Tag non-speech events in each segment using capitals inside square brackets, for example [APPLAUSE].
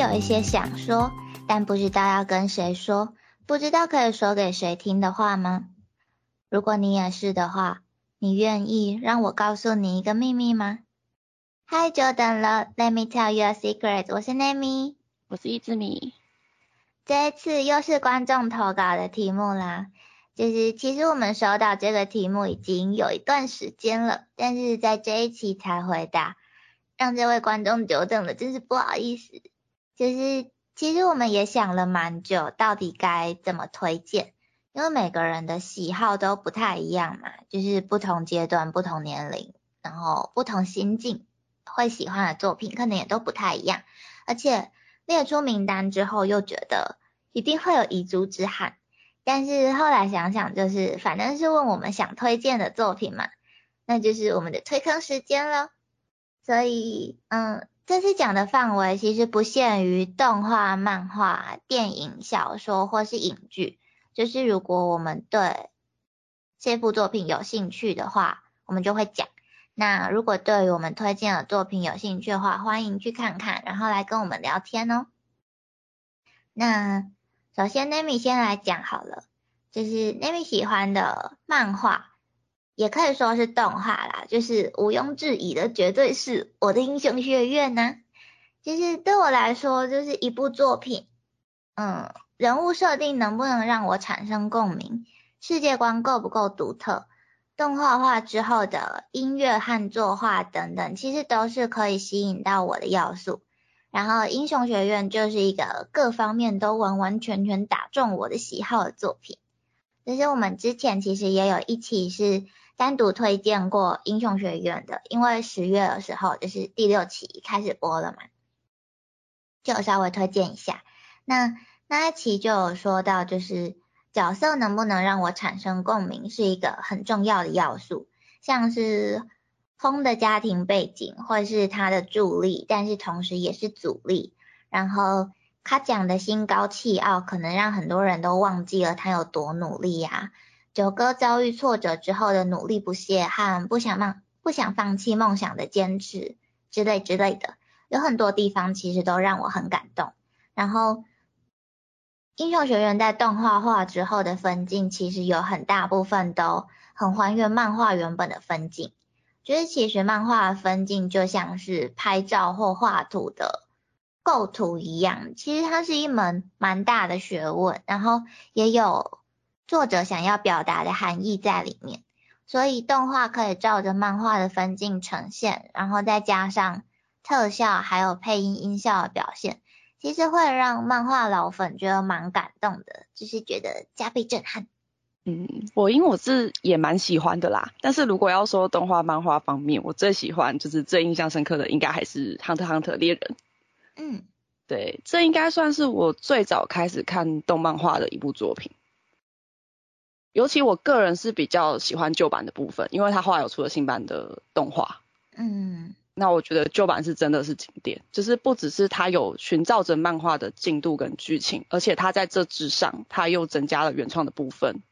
有一些想说，但不知道要跟谁说，不知道可以说给谁听的话吗？如果你也是的话，你愿意让我告诉你一个秘密吗？嗨，久等了，Let me tell you a secret。我是 Nami，我是一只米。这一次又是观众投稿的题目啦。就是其实我们收到这个题目已经有一段时间了，但是在这一期才回答，让这位观众久等了，真是不好意思。就是其实我们也想了蛮久，到底该怎么推荐，因为每个人的喜好都不太一样嘛，就是不同阶段、不同年龄，然后不同心境。会喜欢的作品可能也都不太一样，而且列出名单之后又觉得一定会有遗珠之憾，但是后来想想就是反正是问我们想推荐的作品嘛，那就是我们的推坑时间了。所以嗯，这次讲的范围其实不限于动画、漫画、电影、小说或是影剧，就是如果我们对这部作品有兴趣的话，我们就会讲。那如果对于我们推荐的作品有兴趣的话，欢迎去看看，然后来跟我们聊天哦。那首先 Nami 先来讲好了，就是 Nami 喜欢的漫画，也可以说是动画啦，就是毋庸置疑的，绝对是我的英雄学院呢。其实对我来说，就是一部作品，嗯，人物设定能不能让我产生共鸣，世界观够不够独特。动画化之后的音乐和作画等等，其实都是可以吸引到我的要素。然后英雄学院就是一个各方面都完完全全打中我的喜好的作品。其实我们之前其实也有一期是单独推荐过英雄学院的，因为十月的时候就是第六期开始播了嘛，就稍微推荐一下。那那一期就有说到就是。角色能不能让我产生共鸣，是一个很重要的要素。像是轰的家庭背景，或是他的助力，但是同时也是阻力。然后他讲的心高气傲，可能让很多人都忘记了他有多努力呀。九哥遭遇挫折之后的努力不懈和不想放不想放弃梦想的坚持之类之类的，有很多地方其实都让我很感动。然后。英雄学院在动画化之后的分镜，其实有很大部分都很还原漫画原本的分镜。就是其实漫画分镜就像是拍照或画图的构图一样，其实它是一门蛮大的学问，然后也有作者想要表达的含义在里面。所以动画可以照着漫画的分镜呈现，然后再加上特效还有配音音效的表现。其实会让漫画老粉觉得蛮感动的，就是觉得加倍震撼。嗯，我因为我是也蛮喜欢的啦，但是如果要说动画漫画方面，我最喜欢就是最印象深刻的，应该还是《Hunter Hunter》猎人。嗯，对，这应该算是我最早开始看动漫画的一部作品。尤其我个人是比较喜欢旧版的部分，因为它后来有出了新版的动画。嗯。那我觉得旧版是真的是经典，就是不只是它有寻找着漫画的进度跟剧情，而且它在这之上，它又增加了原创的部分，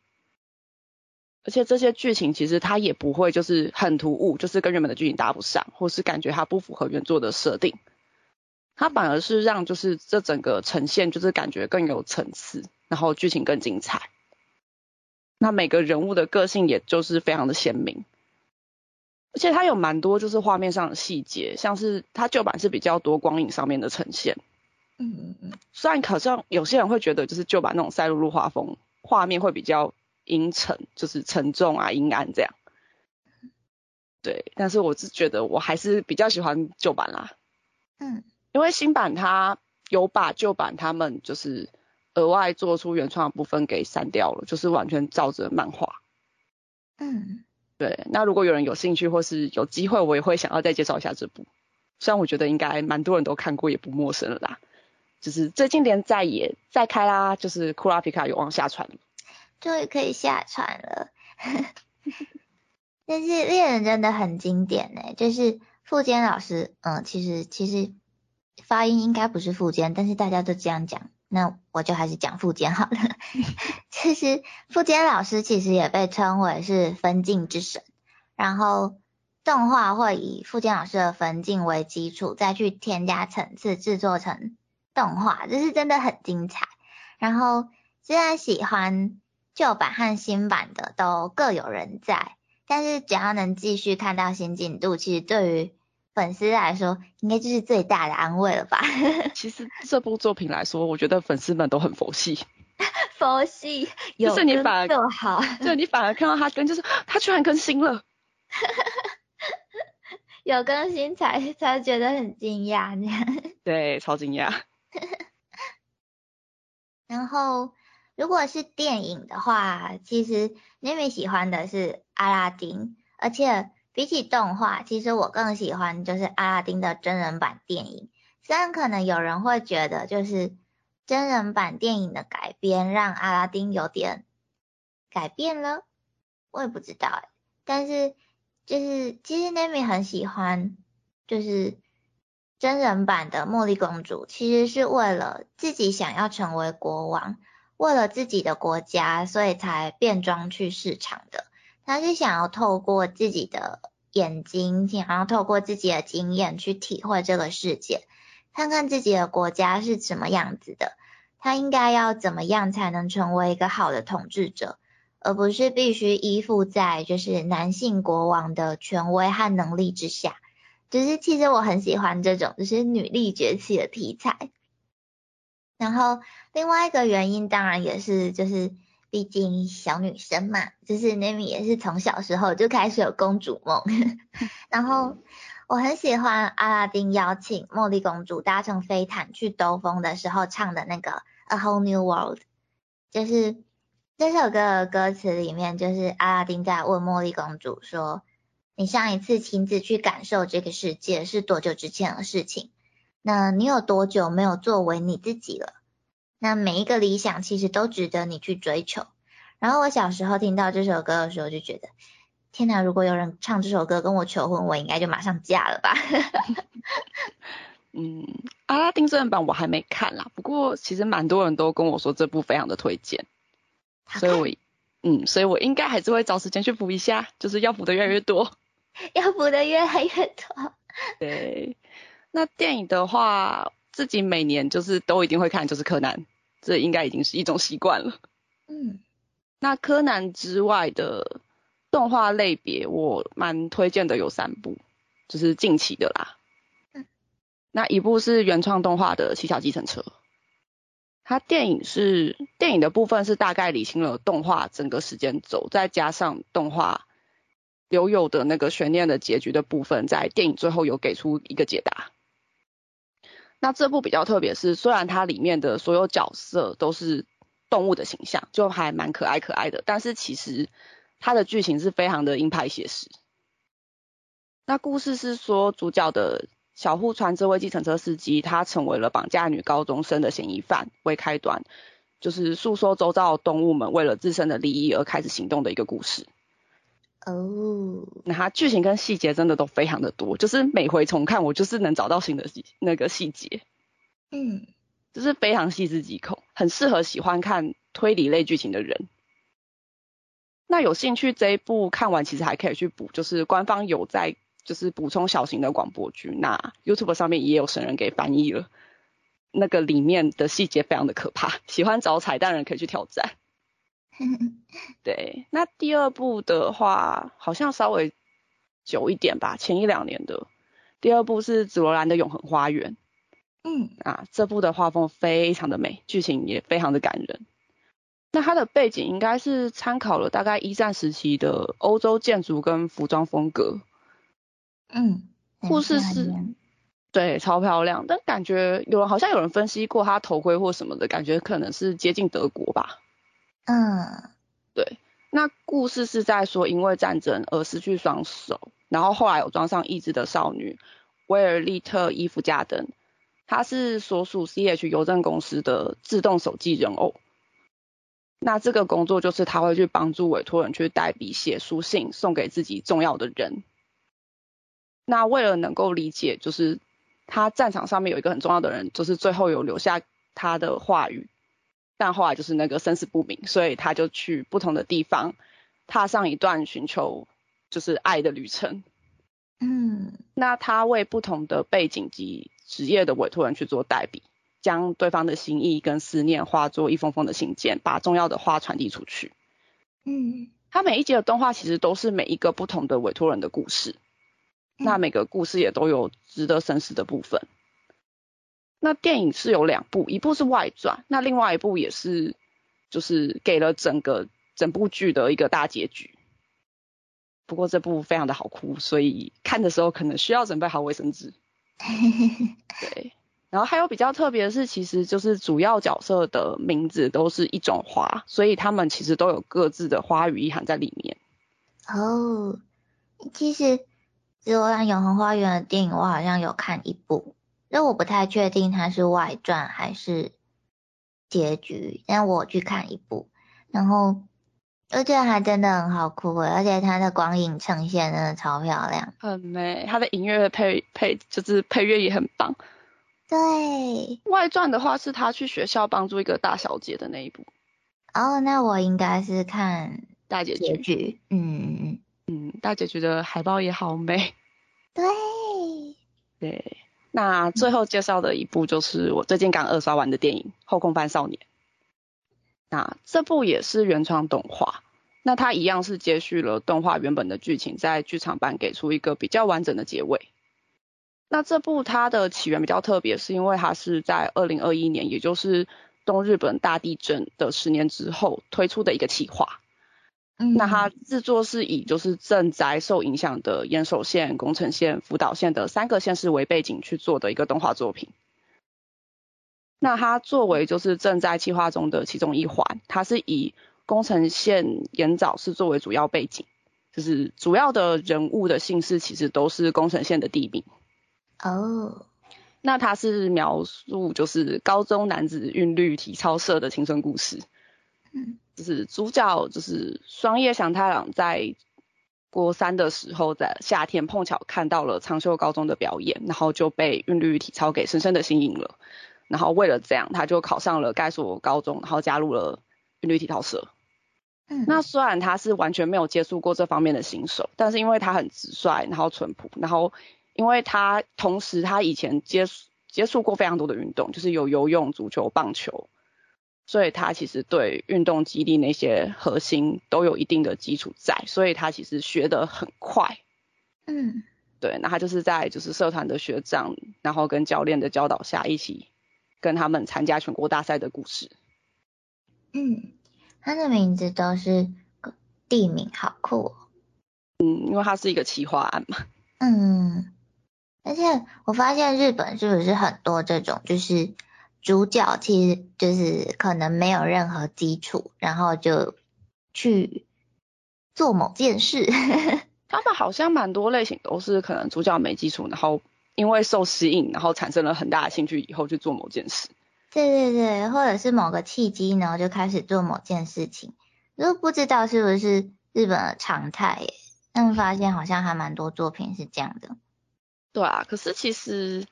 而且这些剧情其实它也不会就是很突兀，就是跟原本的剧情搭不上，或是感觉它不符合原作的设定，它反而是让就是这整个呈现就是感觉更有层次，然后剧情更精彩，那每个人物的个性也就是非常的鲜明。而且它有蛮多就是画面上的细节，像是它旧版是比较多光影上面的呈现。嗯嗯嗯。虽然好像有些人会觉得就是旧版那种赛璐璐画风，画面会比较阴沉，就是沉重啊、阴暗这样。对，但是我是觉得我还是比较喜欢旧版啦。嗯。因为新版它有把旧版他们就是额外做出原创的部分给删掉了，就是完全照着漫画。嗯。对，那如果有人有兴趣或是有机会，我也会想要再介绍一下这部。虽然我觉得应该蛮多人都看过，也不陌生了啦。就是最近连载也在开啦，就是库拉皮卡有望下船了，终于可以下船了。[LAUGHS] 但是猎人真的很经典呢，就是富坚老师，嗯，其实其实发音应该不是富坚，但是大家都这样讲。那我就还是讲富坚好了。其 [LAUGHS] 实富坚老师其实也被称为是分镜之神，然后动画会以富坚老师的分镜为基础，再去添加层次，制作成动画，这是真的很精彩。然后虽然喜欢旧版和新版的都各有人在，但是只要能继续看到新进度，其实对于粉丝来说，应该就是最大的安慰了吧？[LAUGHS] 其实这部作品来说，我觉得粉丝们都很佛系。[LAUGHS] 佛系，就是你反而更好，就你反而看到他跟，就是他居然更新了，[LAUGHS] 有更新才才觉得很惊讶，这样。对，超惊讶。然后，如果是电影的话，其实 Nimi 喜欢的是阿拉丁，而且比起动画，其实我更喜欢就是阿拉丁的真人版电影。虽然可能有人会觉得就是。真人版电影的改编让阿拉丁有点改变了，我也不知道哎。但是就是其实 Nami 很喜欢，就是真人版的茉莉公主，其实是为了自己想要成为国王，为了自己的国家，所以才变装去市场的。他是想要透过自己的眼睛，想要透过自己的经验去体会这个世界。看看自己的国家是什么样子的，他应该要怎么样才能成为一个好的统治者，而不是必须依附在就是男性国王的权威和能力之下。就是其实我很喜欢这种就是女力崛起的题材。然后另外一个原因当然也是就是毕竟小女生嘛，就是 Nami 也是从小时候就开始有公主梦，[LAUGHS] 然后。我很喜欢阿拉丁邀请茉莉公主搭乘飞毯去兜风的时候唱的那个《A Whole New World》，就是这首歌的歌词里面，就是阿拉丁在问茉莉公主说：“你上一次亲自去感受这个世界是多久之前的事情？那你有多久没有作为你自己了？那每一个理想其实都值得你去追求。”然后我小时候听到这首歌的时候，就觉得。天哪！如果有人唱这首歌跟我求婚，我应该就马上嫁了吧。[LAUGHS] 嗯，阿拉丁真人版我还没看啦，不过其实蛮多人都跟我说这部非常的推荐，所以我嗯，所以我应该还是会找时间去补一下，就是要补的越来越多，[LAUGHS] 要补的越来越多。[LAUGHS] 对，那电影的话，自己每年就是都一定会看，就是柯南，这应该已经是一种习惯了。嗯，那柯南之外的。动画类别我蛮推荐的有三部，就是近期的啦。嗯，那一部是原创动画的《七小计程车》，它电影是电影的部分是大概理清了动画整个时间轴，再加上动画留有的那个悬念的结局的部分，在电影最后有给出一个解答。那这部比较特别，是虽然它里面的所有角色都是动物的形象，就还蛮可爱可爱的，但是其实。它的剧情是非常的硬派写实。那故事是说，主角的小户川这位计程车司机，他成为了绑架女高中生的嫌疑犯为开端，就是诉说周遭动物们为了自身的利益而开始行动的一个故事。哦，那它剧情跟细节真的都非常的多，就是每回重看我就是能找到新的细那个细节。嗯，就是非常细思极恐，很适合喜欢看推理类剧情的人。那有兴趣这一部看完，其实还可以去补，就是官方有在就是补充小型的广播剧，那 YouTube 上面也有神人给翻译了，那个里面的细节非常的可怕，喜欢找彩蛋人可以去挑战。[LAUGHS] 对，那第二部的话好像稍微久一点吧，前一两年的。第二部是紫罗兰的永恒花园。嗯，啊，这部的画风非常的美，剧情也非常的感人。那它的背景应该是参考了大概一战时期的欧洲建筑跟服装风格。嗯，护士是，对，超漂亮。但感觉有人好像有人分析过他头盔或什么的，感觉可能是接近德国吧。嗯，对。那故事是在说因为战争而失去双手，然后后来有装上义肢的少女威尔利特伊夫加登，她是所属 CH 邮政公司的自动手记人偶。那这个工作就是他会去帮助委托人去代笔写书信送给自己重要的人。那为了能够理解，就是他战场上面有一个很重要的人，就是最后有留下他的话语，但后来就是那个生死不明，所以他就去不同的地方，踏上一段寻求就是爱的旅程。嗯，那他为不同的背景及职业的委托人去做代笔。将对方的心意跟思念化作一封封的信件，把重要的话传递出去。嗯，他每一集的动画其实都是每一个不同的委托人的故事，那每个故事也都有值得深思的部分。那电影是有两部，一部是外传，那另外一部也是就是给了整个整部剧的一个大结局。不过这部非常的好哭，所以看的时候可能需要准备好卫生纸。[LAUGHS] 对，然后还有比较特别的是，其实就是主要角色的名字都是一种花，所以他们其实都有各自的花语意涵在里面。哦，其实《紫罗兰永恒花园》的电影我好像有看一部，但我不太确定它是外传还是结局，但我去看一部，然后。而且还真的很好哭，而且它的光影呈现真的超漂亮，很美。它的音乐配配就是配乐也很棒。对。外传的话是他去学校帮助一个大小姐的那一部。哦，那我应该是看大结局。嗯嗯嗯。嗯，大结局的海报也好美。对。对。那最后介绍的一部就是我最近刚二刷完的电影《后空翻少年》。那这部也是原创动画，那它一样是接续了动画原本的剧情，在剧场版给出一个比较完整的结尾。那这部它的起源比较特别，是因为它是在二零二一年，也就是东日本大地震的十年之后推出的一个企划。嗯，那它制作是以就是震灾受影响的岩手县、宫城县、福岛县的三个县市为背景去做的一个动画作品。那它作为就是正在计划中的其中一环，它是以宫城县岩沼市作为主要背景，就是主要的人物的姓氏其实都是宫城县的地名。哦，那它是描述就是高中男子韵律体操社的青春故事。嗯，就是主角就是双叶祥太郎在国三的时候，在夏天碰巧看到了长秀高中的表演，然后就被韵律体操给深深的吸引了。然后为了这样，他就考上了该所高中，然后加入了韵律体操社。嗯，那虽然他是完全没有接触过这方面的新手，但是因为他很直率，然后淳朴，然后因为他同时他以前接触接触过非常多的运动，就是有游泳、足球、棒球，所以他其实对运动激励那些核心都有一定的基础在，所以他其实学得很快。嗯，对，那他就是在就是社团的学长，然后跟教练的教导下一起。跟他们参加全国大赛的故事。嗯，他的名字都是地名，好酷哦。嗯，因为它是一个企划案嘛。嗯，而且我发现日本是不是很多这种，就是主角其实就是可能没有任何基础，然后就去做某件事。[LAUGHS] 他们好像蛮多类型都是可能主角没基础，然后。因为受吸引，然后产生了很大的兴趣，以后去做某件事。对对对，或者是某个契机，然后就开始做某件事情。都不知道是不是日本的常态耶？但发现好像还蛮多作品是这样的。对啊，可是其实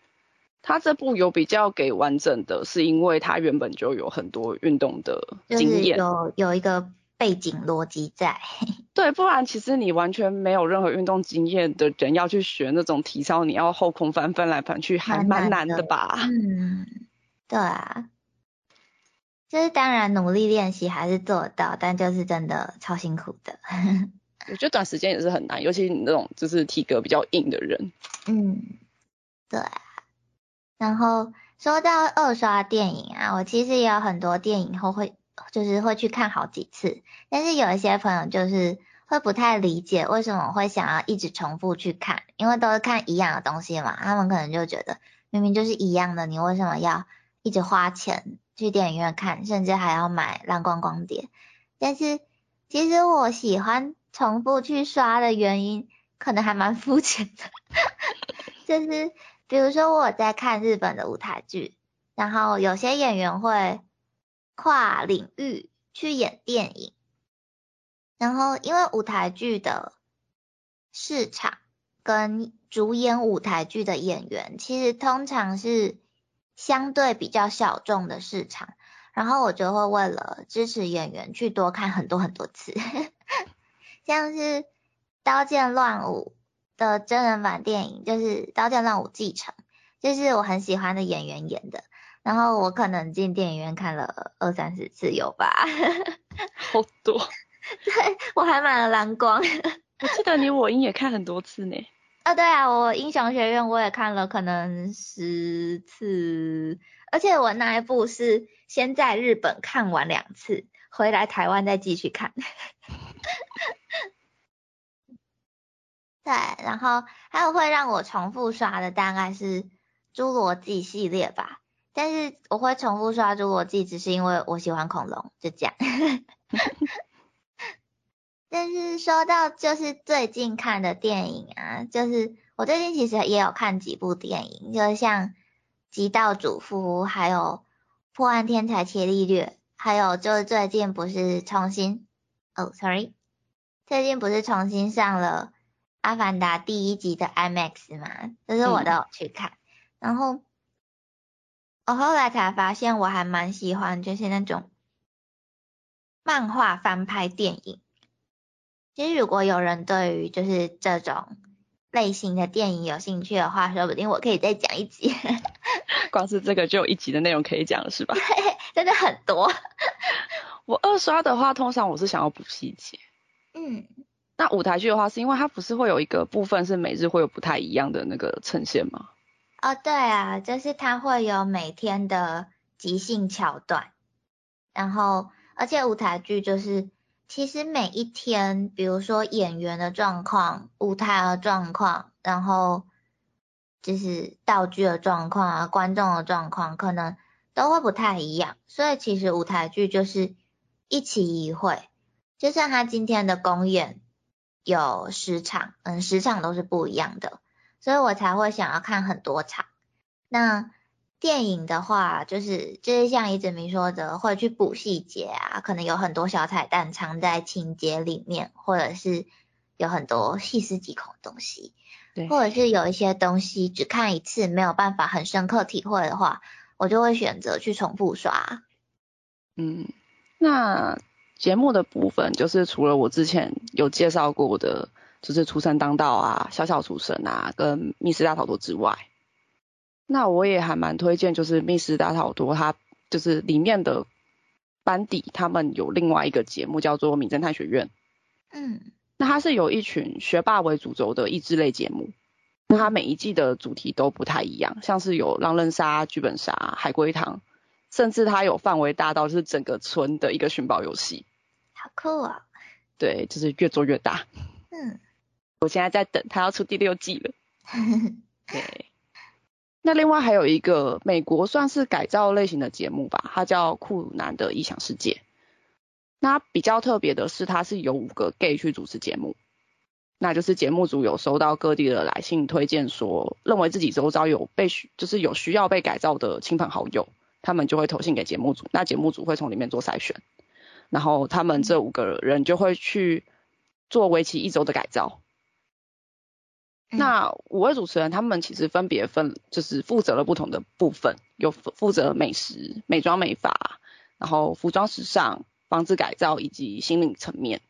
他这部有比较给完整的，是因为他原本就有很多运动的经验，有有一个。背景逻辑在，[LAUGHS] 对，不然其实你完全没有任何运动经验的人要去学那种体操，你要后空翻翻来翻去，还蛮难的吧？嗯，对啊，就是当然努力练习还是做得到，但就是真的超辛苦的。我觉得短时间也是很难，尤其你那种就是体格比较硬的人。[LAUGHS] 嗯，对。然后说到二刷电影啊，我其实也有很多电影后会。就是会去看好几次，但是有一些朋友就是会不太理解为什么会想要一直重复去看，因为都是看一样的东西嘛，他们可能就觉得明明就是一样的，你为什么要一直花钱去电影院看，甚至还要买蓝光光碟？但是其实我喜欢重复去刷的原因，可能还蛮肤浅的，[LAUGHS] 就是比如说我在看日本的舞台剧，然后有些演员会。跨领域去演电影，然后因为舞台剧的市场跟主演舞台剧的演员，其实通常是相对比较小众的市场，然后我就会为了支持演员去多看很多很多次，[LAUGHS] 像是《刀剑乱舞》的真人版电影，就是《刀剑乱舞继承》，就是我很喜欢的演员演的。然后我可能进电影院看了二三十次有吧。[LAUGHS] 好多。[LAUGHS] 对，我还买了蓝光。我记得你我英也看很多次呢。[LAUGHS] 啊，对啊，我英雄学院我也看了可能十次，而且我那一部是先在日本看完两次，回来台湾再继续看。对，然后还有会让我重复刷的大概是侏罗纪系列吧，但是我会重复刷侏罗纪只是因为我喜欢恐龙，就这样。[LAUGHS] 但是说到就是最近看的电影啊，就是我最近其实也有看几部电影，就像《极道主夫》，还有《破案天才切利略》，还有就是最近不是重新，哦，sorry，最近不是重新上了。阿凡达第一集的 IMAX 嘛，就是我都有去看，然后我后来才发现我还蛮喜欢就是那种漫画翻拍电影。其实如果有人对于就是这种类型的电影有兴趣的话，说不定我可以再讲一集。[LAUGHS] [LAUGHS] 光是这个就有一集的内容可以讲了，是吧？对，真的很多。[LAUGHS] 我二刷的话，通常我是想要补细节。嗯。那舞台剧的话，是因为它不是会有一个部分是每日会有不太一样的那个呈现吗？哦，对啊，就是它会有每天的即兴桥段，然后而且舞台剧就是其实每一天，比如说演员的状况、舞台的状况，然后就是道具的状况啊、观众的状况，可能都会不太一样，所以其实舞台剧就是一期一会，就像他今天的公演。有十场，嗯，十场都是不一样的，所以我才会想要看很多场。那电影的话，就是就是像一直明说的，会去补细节啊，可能有很多小彩蛋藏在情节里面，或者是有很多细思极恐的东西，对，或者是有一些东西只看一次没有办法很深刻体会的话，我就会选择去重复刷。嗯，那。节目的部分就是除了我之前有介绍过的，就是出生当道啊、小小出神啊、跟密室大逃脱之外，那我也还蛮推荐，就是密室大逃脱，它就是里面的班底，他们有另外一个节目叫做《名侦探学院》。嗯，那它是有一群学霸为主轴的益智类节目，那它每一季的主题都不太一样，像是有狼人杀、剧本杀、海龟汤。甚至它有范围大到就是整个村的一个寻宝游戏，好酷啊！对，就是越做越大。嗯，我现在在等它要出第六季了。[LAUGHS] 对，那另外还有一个美国算是改造类型的节目吧，它叫《酷男的异想世界》。那比较特别的是，它是由五个 gay 去主持节目，那就是节目组有收到各地的来信推荐，说认为自己周遭有被需，就是有需要被改造的亲朋好友。他们就会投信给节目组，那节目组会从里面做筛选，然后他们这五个人就会去做为期一周的改造。那五位主持人他们其实分别分就是负责了不同的部分，有负责美食、美妆美发，然后服装时尚、房子改造以及心理层面。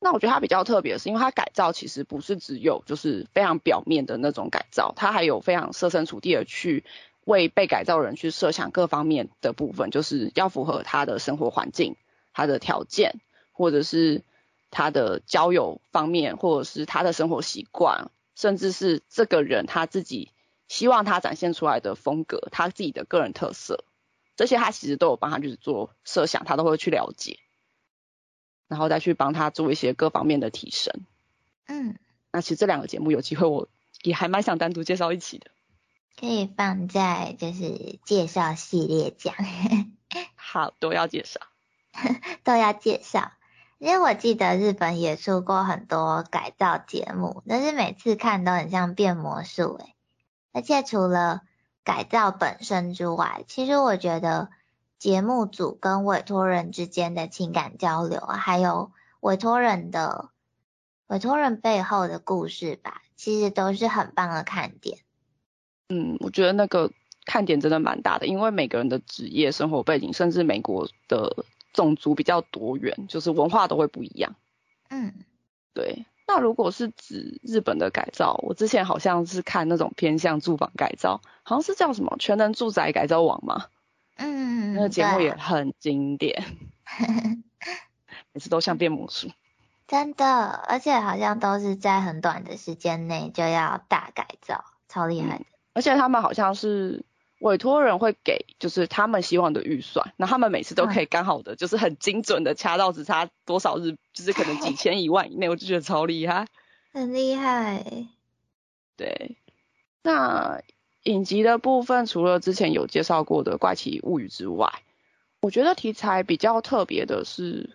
那我觉得它比较特别的是，因为它改造其实不是只有就是非常表面的那种改造，它还有非常设身处地的去。为被改造人去设想各方面的部分，就是要符合他的生活环境、他的条件，或者是他的交友方面，或者是他的生活习惯，甚至是这个人他自己希望他展现出来的风格，他自己的个人特色，这些他其实都有帮他去做设想，他都会去了解，然后再去帮他做一些各方面的提升。嗯，那其实这两个节目有机会我也还蛮想单独介绍一起的。可以放在就是介绍系列讲，[LAUGHS] 好，都要介绍，[LAUGHS] 都要介绍。因为我记得日本也出过很多改造节目，但是每次看都很像变魔术诶。而且除了改造本身之外，其实我觉得节目组跟委托人之间的情感交流，还有委托人的委托人背后的故事吧，其实都是很棒的看点。嗯，我觉得那个看点真的蛮大的，因为每个人的职业、生活背景，甚至美国的种族比较多元，就是文化都会不一样。嗯，对。那如果是指日本的改造，我之前好像是看那种偏向住房改造，好像是叫什么全能住宅改造网嘛。嗯，那个节目也很经典，[LAUGHS] 每次都像变魔术。[LAUGHS] 真的，而且好像都是在很短的时间内就要大改造，超厉害的。而且他们好像是委托人会给，就是他们希望的预算，那他们每次都可以刚好的，就是很精准的掐到只差多少日，就是可能几千一万以内，我就觉得超厉害。[LAUGHS] 很厉害。对，那影集的部分，除了之前有介绍过的《怪奇物语》之外，我觉得题材比较特别的是《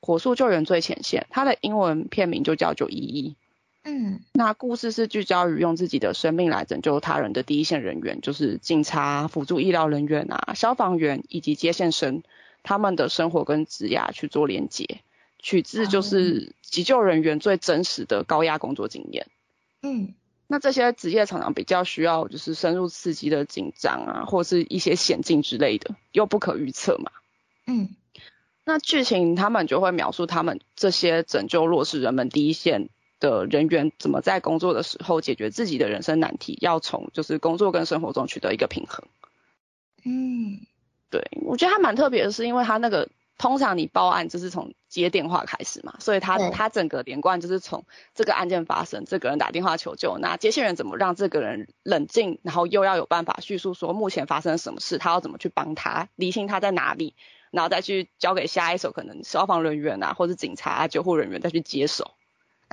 火速救援最前线》，它的英文片名就叫九一一。嗯那故事是聚焦于用自己的生命来拯救他人的第一线人员，就是警察、辅助医疗人员啊、消防员以及接线生，他们的生活跟职涯去做连接，取自就是急救人员最真实的高压工作经验。嗯那这些职业常常比较需要就是深入刺激的紧张啊，或是一些险境之类的，又不可预测嘛。嗯那剧情他们就会描述他们这些拯救弱势人们第一线的人员怎么在工作的时候解决自己的人生难题，要从就是工作跟生活中取得一个平衡。嗯对我觉得他蛮特别的是，因为他那个通常你报案就是从接电话开始嘛，所以他他整个连贯就是从这个案件发生，这个人打电话求救，那接线员怎么让这个人冷静，然后又要有办法叙述说目前发生了什么事，他要怎么去帮他理清他在哪里，然后再去交给下一手可能消防人员啊，或者警察、啊、救护人员再去接手。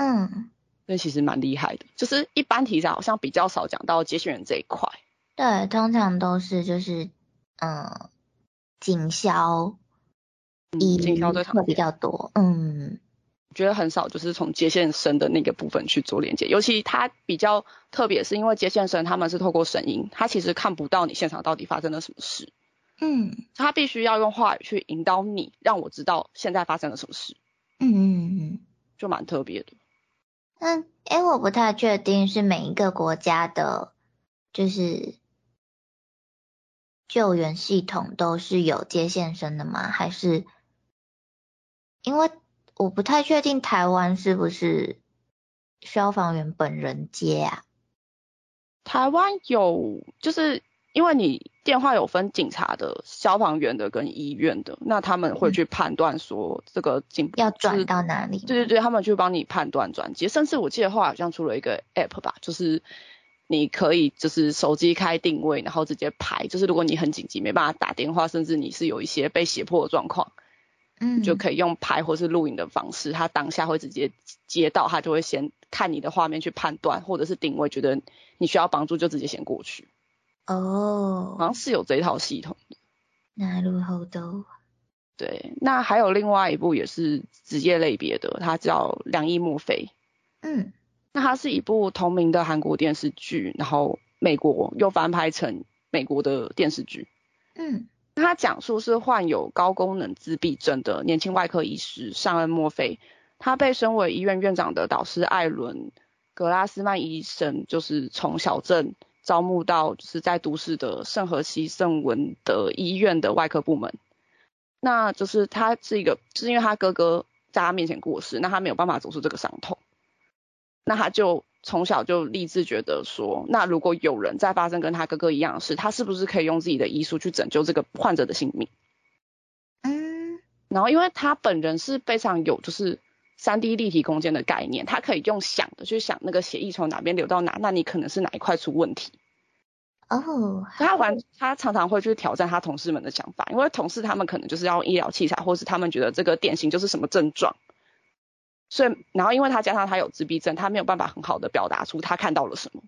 嗯，那其实蛮厉害的，就是一般题材好像比较少讲到接线员这一块。对，通常都是就是嗯，警消医警消最常会比较多。嗯我觉得很少就是从接线生的那个部分去做连接，尤其他比较特别，是因为接线生他们是透过声音，他其实看不到你现场到底发生了什么事，嗯他必须要用话语去引导你，让我知道现在发生了什么事，嗯嗯嗯。就蛮特别的。嗯，诶，我不太确定是每一个国家的，就是救援系统都是有接线生的吗？还是因为我不太确定台湾是不是消防员本人接啊？台湾有，就是因为你电话有分警察的、消防员的跟医院的，那他们会去判断说这个警要就是转到哪里？对对对，他们去帮你判断转。接，甚至我记得后来好像出了一个 app 吧，就是你可以就是手机开定位，然后直接排，就是如果你很紧急没办法打电话，甚至你是有一些被胁迫的状况，嗯，就可以用拍或是录影的方式，他当下会直接接到，他就会先看你的画面去判断，或者是定位，觉得你需要帮助就直接先过去，好哦，像是有这一套系统。なるほど。对，那还有另外一部也是职业类别的，它叫《良医莫非》。嗯那它是一部同名的韩国电视剧，然后美国又翻拍成美国的电视剧。嗯那它讲述是患有高功能自闭症的年轻外科医师尚恩·墨菲，他被身为医院院长的导师艾伦·格拉斯曼医生，就是从小镇 招募到就是在都市的圣荷西圣文的医院的外科部门。那就是他是一个，就是因为他哥哥在他面前过世，那他没有办法走出这个伤痛，那他就从小就立志觉得说，那如果有人在发生跟他哥哥一样的事，他是不是可以用自己的医术去拯救这个患者的性命？嗯然后因为他本人是非常有就是三 D 立体空间的概念，他可以用想的去想那个血液从哪边流到哪，那你可能是哪一块出问题。哦，他玩，他常常会去挑战他同事们的想法，因为同事他们可能就是要用医疗器材，或是他们觉得这个典型就是什么症状。所以，然后因为他加上他有自闭症，他没有办法很好的表达出他看到了什么，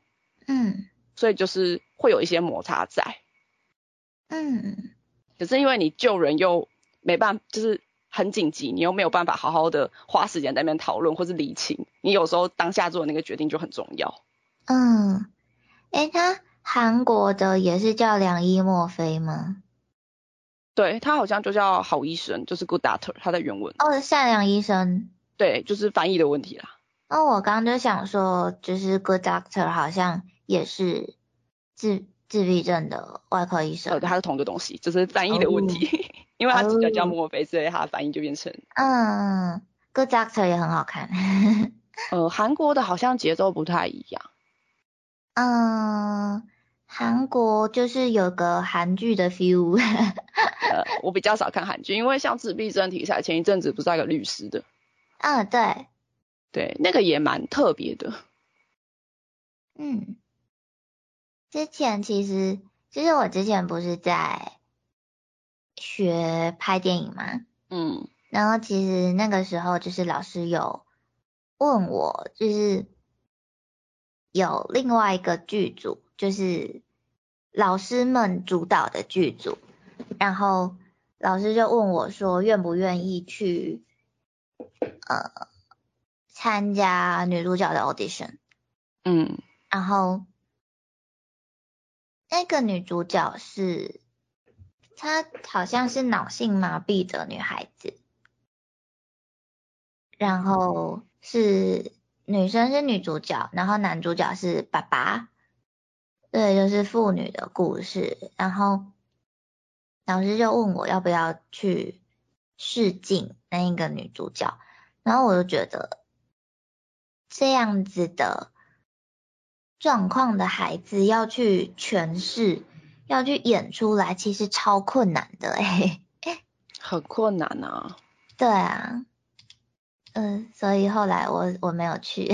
嗯所以就是会有一些摩擦在。嗯可是因为你救人又没办法，就是很紧急，你又没有办法好好的花时间在那边讨论或是理清，你有时候当下做的那个决定就很重要。嗯，诶，他韩国的也是叫良医墨菲吗？对他好像就叫好医生，就是 good doctor，他的原文。哦，善良医生。对，就是翻译的问题啦。哦，我刚刚就想说，就是 Good Doctor 好像也是自自闭症的外科医生呃，。他是同一个东西，就是翻译的问题。因为他主角叫墨菲，所以他的翻译就变成嗯，Good Doctor 也很好看。呃，韩国的好像节奏不太一样。嗯，韩国就是有个韩剧的 feel。呃，我比较少看韩剧，因为像自闭症题材，前一阵子不是那个律师的。嗯，对。对，那个也蛮特别的。嗯，之前其实，其实我之前不是在学拍电影嘛？嗯。然后其实那个时候就是老师有问我，就是有另外一个剧组，就是老师们主导的剧组，然后老师就问我说，愿不愿意去呃参加女主角的 audition？嗯，然后那个女主角是她好像是脑性麻痹的女孩子。然后是女生是女主角，然后男主角是爸爸，对，就是父女的故事。然后老师就问我要不要去试镜那一个女主角，然后我就觉得这样子的状况的孩子要去诠释，要去演出来，其实超困难的哎，很困难啊。对啊。嗯，所以后来我我没有去。[LAUGHS]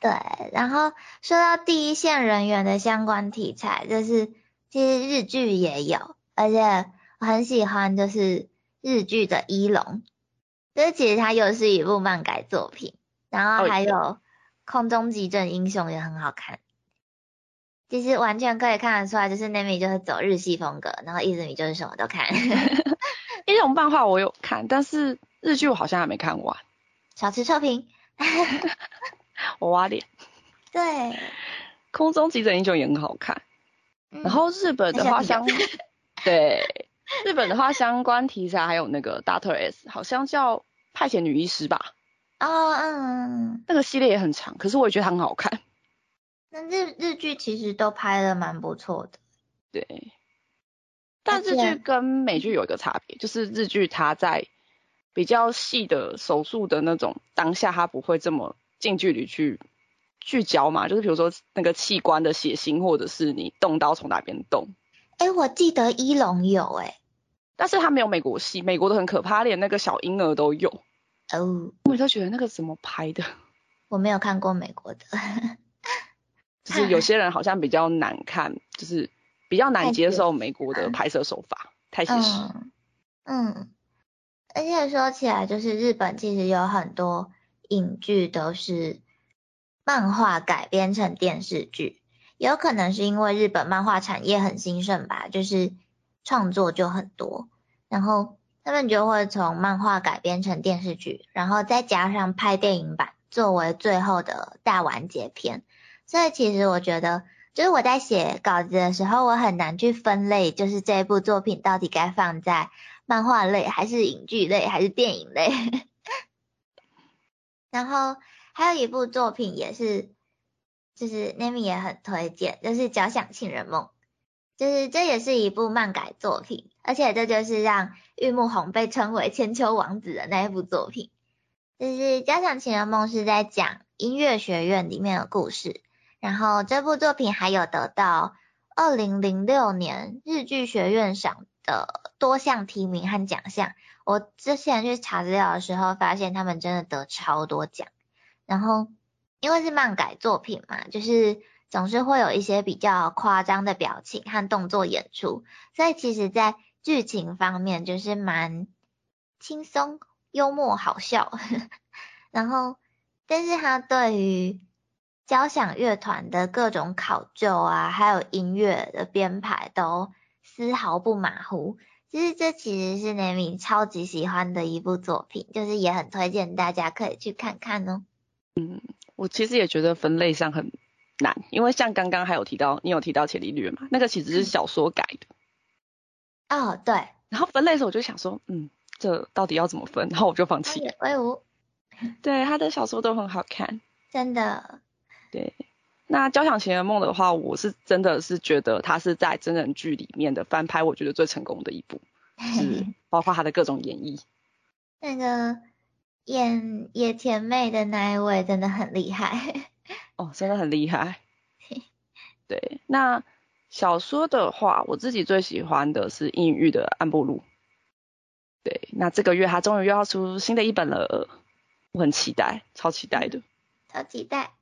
对，然后说到第一线人员的相关题材，就是其实日剧也有，而且我很喜欢就是日剧的《一龙》，就是其实它又是一部漫改作品，然后还有《空中急诊英雄》也很好看，其实完全可以看得出来，就是 Nami 就是走日系风格，然后伊子米就是什么都看。[LAUGHS] 一种漫画我有看，但是。日剧我好像还没看完，小池臭评，[LAUGHS] 我挖脸。对，空中急诊英雄也很好看。然后日本的话相，[LAUGHS] 对，日本的话相关题材还有那个 Doctor S，好像叫派遣女医师吧。哦，嗯。那个系列也很长，可是我也觉得很好看。那日日剧其实都拍的蛮不错的。对。但日剧跟美剧有一个差别，就是日剧它在比较细的手术的那种当下，它不会这么近距离去聚焦嘛？就是比如说那个器官的血腥，或者是你动刀从哪边动。哎，我记得一龙有哎，但是他没有美国戏，美国的很可怕，连那个小婴儿都有。哦，我都觉得那个怎么拍的？我没有看过美国的，就是有些人好像比较难看，就是比较难接受美国的拍摄手法，太写实。嗯。而且说起来，就是日本其实有很多影剧都是漫画改编成电视剧，有可能是因为日本漫画产业很兴盛吧，就是创作就很多，然后他们就会从漫画改编成电视剧，然后再加上拍电影版作为最后的大完结篇。所以其实我觉得，就是我在写稿子的时候，我很难去分类，就是这部作品到底该放在。漫画类还是影剧类还是电影类？[LAUGHS] 然后还有一部作品也是，就是 Nami 也很推荐，就是《交响情人梦》，就是这也是一部漫改作品，而且这就是让玉木宏被称为千秋王子的那一部作品。就是《交响情人梦》是在讲音乐学院里面的故事，然后这部作品还有得到二零零六年日剧学院赏。的多项提名和奖项，我之前去查资料的时候，发现他们真的得超多奖。然后因为是漫改作品嘛，就是总是会有一些比较夸张的表情和动作演出，所以其实在剧情方面就是蛮轻松、幽默、好笑。[LAUGHS] 然后，但是他对于交响乐团的各种考究啊，还有音乐的编排都。丝毫不马虎，其实这其实是 Nami 超级喜欢的一部作品，就是也很推荐大家可以去看看哦。嗯，我其实也觉得分类上很难，因为像刚刚还有提到，你有提到《伽利略》嘛，那个其实是小说改的。哦，对。然后分类的时候我就想说，嗯，这到底要怎么分？然后我就放弃。威武。对，他的小说都很好看。真的。对。那《交响情人梦》的话，我是真的是觉得它是在真人剧里面的翻拍，我觉得最成功的一部，是 [LAUGHS] 包括它的各种演绎。那个演野田妹的那一位真的很厉害。[LAUGHS] 哦，真的很厉害。[LAUGHS] 对，那小说的话，我自己最喜欢的是印玉的《安波路》。对，那这个月他终于又要出新的一本了，我很期待，超期待的。超期待。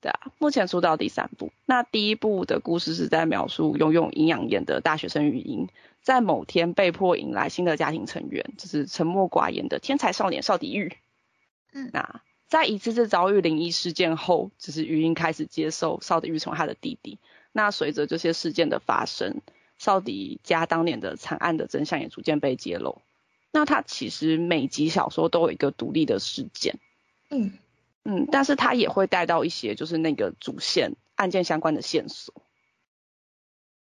对啊，目前出到第三部。那第一部的故事是在描述拥有营养眼的大学生语音，在某天被迫迎来新的家庭成员，就是沉默寡言的天才少年邵迪玉。嗯，那在一次次遭遇灵异事件后，就是语音开始接受邵迪玉从他的弟弟。那随着这些事件的发生，邵迪家当年的惨案的真相也逐渐被揭露。那他其实每集小说都有一个独立的事件。嗯。嗯，但是他也会带到一些就是那个主线案件相关的线索。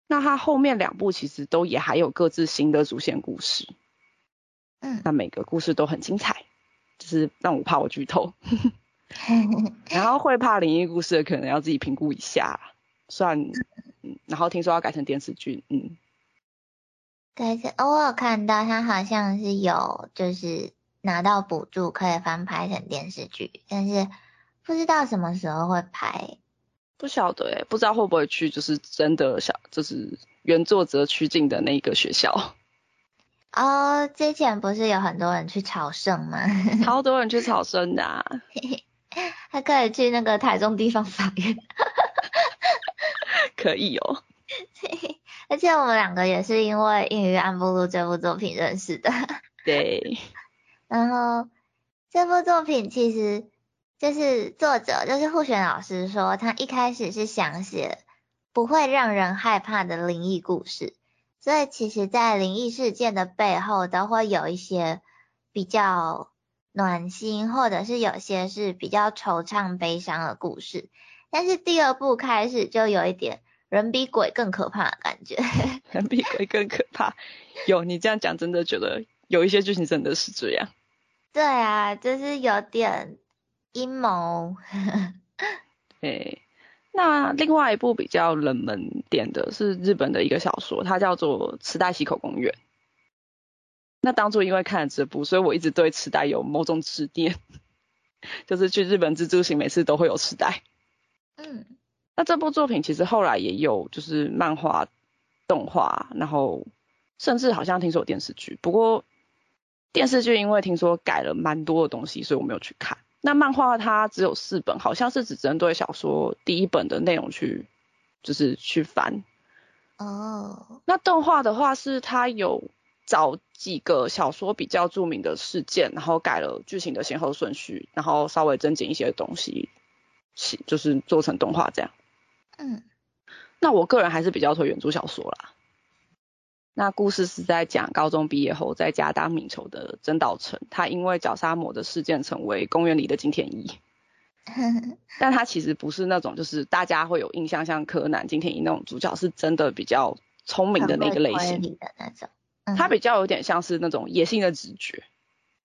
那他后面两部其实都也还有各自新的主线故事。嗯，那每个故事都很精彩，就是让我怕我剧透。[LAUGHS] 然后会怕灵异故事的可能要自己评估一下，算。嗯，然后听说要改成电视剧，嗯。改成，我有看到他好像是有就是。拿到补助可以翻拍成电视剧，但是不知道什么时候会拍。不晓得诶，不知道会不会去，就是真的想，就是原作者取景的那个学校。哦，之前不是有很多人去朝圣吗？[LAUGHS] 超多人去朝圣的。[LAUGHS] 啊还可以去那个台中地方法院。[LAUGHS] 可以哦。而且我们两个也是因为《英语安布鲁》这部作品认识的。对。然后这部作品其实就是作者就是傅璇老师说，他一开始是想写不会让人害怕的灵异故事，所以其实，在灵异事件的背后都会有一些比较暖心，或者是有些是比较惆怅悲伤的故事。但是第二部开始就有一点人比鬼更可怕的感觉，[LAUGHS] 人比鬼更可怕。有你这样讲，真的觉得有一些剧情真的是这样。对啊，就是有点阴谋。[LAUGHS] 对，那另外一部比较冷门点的是日本的一个小说，它叫做《池袋西口公园》。那当初因为看了这部，所以我一直对池袋有某种执念，[LAUGHS] 就是去日本自助行，每次都会有池袋。嗯，那这部作品其实后来也有就是漫画、动画，然后甚至好像听说有电视剧，不过。电视剧因为听说改了蛮多的东西，所以我没有去看。那漫画它只有四本，好像是只针对小说第一本的内容去，就是去翻。哦。那动画的话是它有找几个小说比较著名的事件，然后改了剧情的先后顺序，然后稍微增减一些东西，就是做成动画这样。嗯。那我个人还是比较推原著小说啦。那故事是在讲高中毕业后在家当名筹的真岛成，他因为绞杀魔的事件成为公园里的金田一，[LAUGHS] 但他其实不是那种就是大家会有印象像柯南、金田一那种主角，是真的比较聪明的那个类型的那种，他比较有点像是那种野性的直觉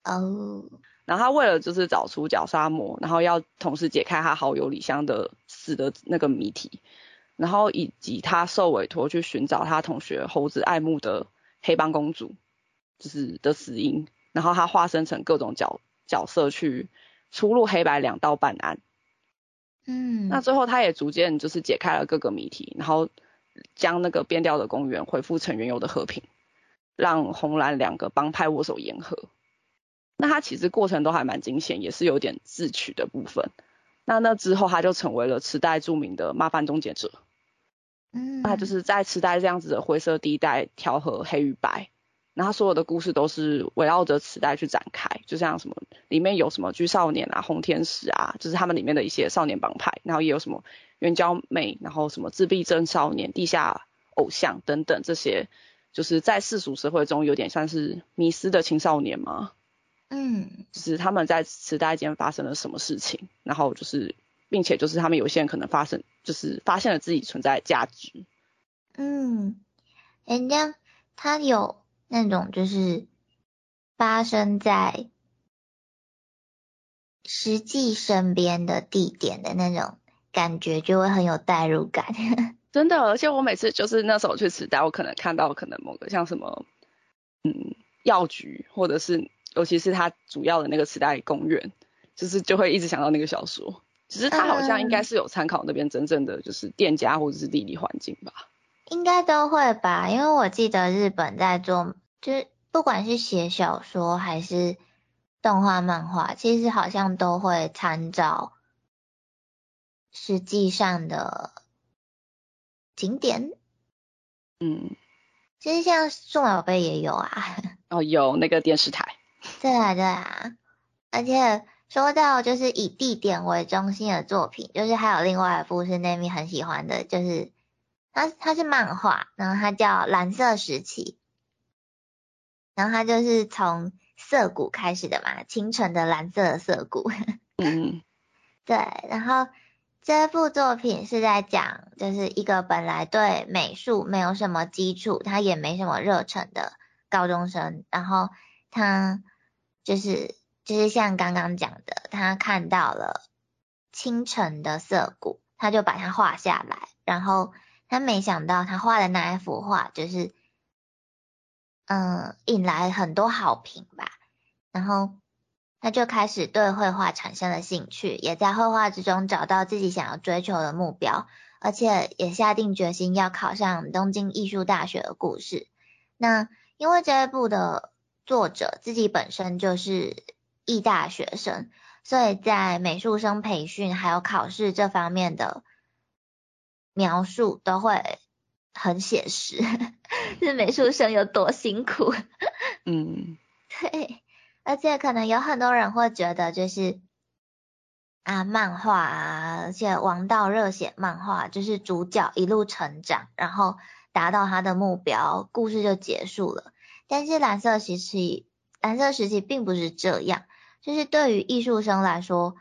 哦。然后他为了就是找出绞杀魔，然后要同时解开他好友李湘的死的那个谜题。然后以及他受委托去寻找他同学猴子爱慕的黑帮公主，就是的死因。然后他化身成各种角角色去出入黑白两道办案。嗯，那最后他也逐渐就是解开了各个谜题，然后将那个变调的公园恢复成原有的和平，让红蓝两个帮派握手言和。那他其实过程都还蛮惊险，也是有点自取的部分。那那之后他就成为了池袋著名的麻烦终结者。嗯，那就是在池袋这样子的灰色地带调和黑与白，然后所有的故事都是围绕着池袋去展开，就像什么里面有什么居少年啊、红天使啊，就是他们里面的一些少年帮派，然后也有什么援交妹，然后什么自闭症少年、地下偶像等等这些，就是在世俗社会中有点像是迷失的青少年嘛。嗯，就是他们在池袋间发生了什么事情，然后就是。并且就是他们有些人可能发生，就是发现了自己存在的价值。嗯，人家他有那种就是发生在实际身边的地点的那种感觉，就会很有代入感。[LAUGHS] 真的，而且我每次就是那时候去磁带，我可能看到可能某个像什么，嗯，药局或者是尤其是他主要的那个磁带公园，就是就会一直想到那个小说。只是他好像应该是有参考那边真正的就是店家或者是地理环境吧。应该都会吧，因为我记得日本在做，就是不管是写小说还是动画漫画，其实好像都会参照实际上的景点。嗯，其实像数码宝贝也有啊。[LAUGHS] 哦，有那个电视台。对啊，对啊。而且说到就是以地点为中心的作品，就是还有另外一部是 Nami 很喜欢的，就是。它它是漫画，然后它叫《蓝色时期》，然后它就是从涩谷开始的嘛，清纯的蓝色的涩谷。[LAUGHS] 嗯，对。然后这部作品是在讲，就是一个本来对美术没有什么基础，他也没什么热忱的高中生，然后他就是就是像刚刚讲的，他看到了清晨的涩谷，他就把它画下来，然后。他没想到，他画的那一幅画就是，嗯，引来很多好评吧。然后他就开始对绘画产生了兴趣，也在绘画之中找到自己想要追求的目标，而且也下定决心要考上东京艺术大学的故事。那因为这一部的作者自己本身就是艺大学生，所以在美术生培训还有考试这方面的。描述都会很写实，[LAUGHS] 是美术生有多辛苦。嗯，[LAUGHS] 对，而且可能有很多人会觉得，就是啊，漫画啊，而且王道热血漫画，就是主角一路成长，然后达到他的目标，故事就结束了。但是蓝色时期，蓝色时期并不是这样，就是对于艺术生来说，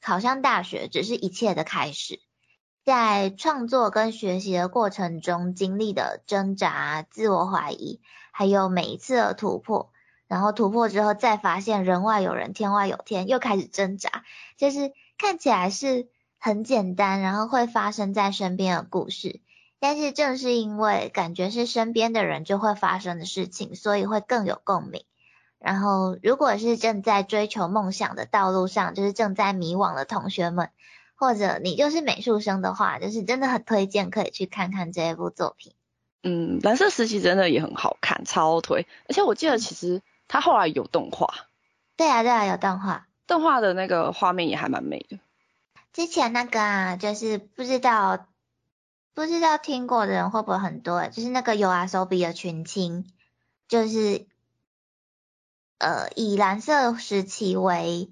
考上大学只是一切的开始。在创作跟学习的过程中经历的挣扎、自我怀疑，还有每一次的突破，然后突破之后再发现人外有人，天外有天，又开始挣扎，就是看起来是很简单，然后会发生在身边的故事，但是正是因为感觉是身边的人就会发生的事情，所以会更有共鸣。然后如果是正在追求梦想的道路上，就是正在迷惘的同学们。或者你就是美术生的话，就是真的很推荐可以去看看这一部作品。嗯，蓝色时期真的也很好看，超推。而且我记得其实它后来有动画。对啊，对啊，有动画。动画的那个画面也还蛮美的。之前那个啊，就是不知道不知道听过的人会不会很多？就是那个有阿手比的群青，就是呃以蓝色时期为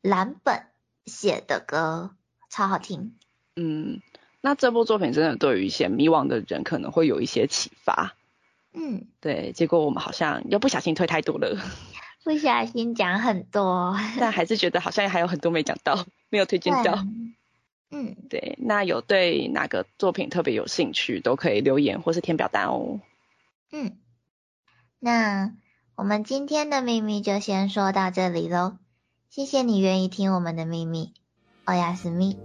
蓝本写的歌。超好听，嗯，那这部作品真的对于一些迷惘的人可能会有一些启发，嗯，对，结果我们好像又不小心推太多了，[LAUGHS] 不小心讲很多，[LAUGHS] 但还是觉得好像还有很多没讲到，没有推荐到，嗯，对，那有对哪个作品特别有兴趣，都可以留言或是填表单哦，嗯，那我们今天的秘密就先说到这里喽，谢谢你愿意听我们的秘密。おやすみ。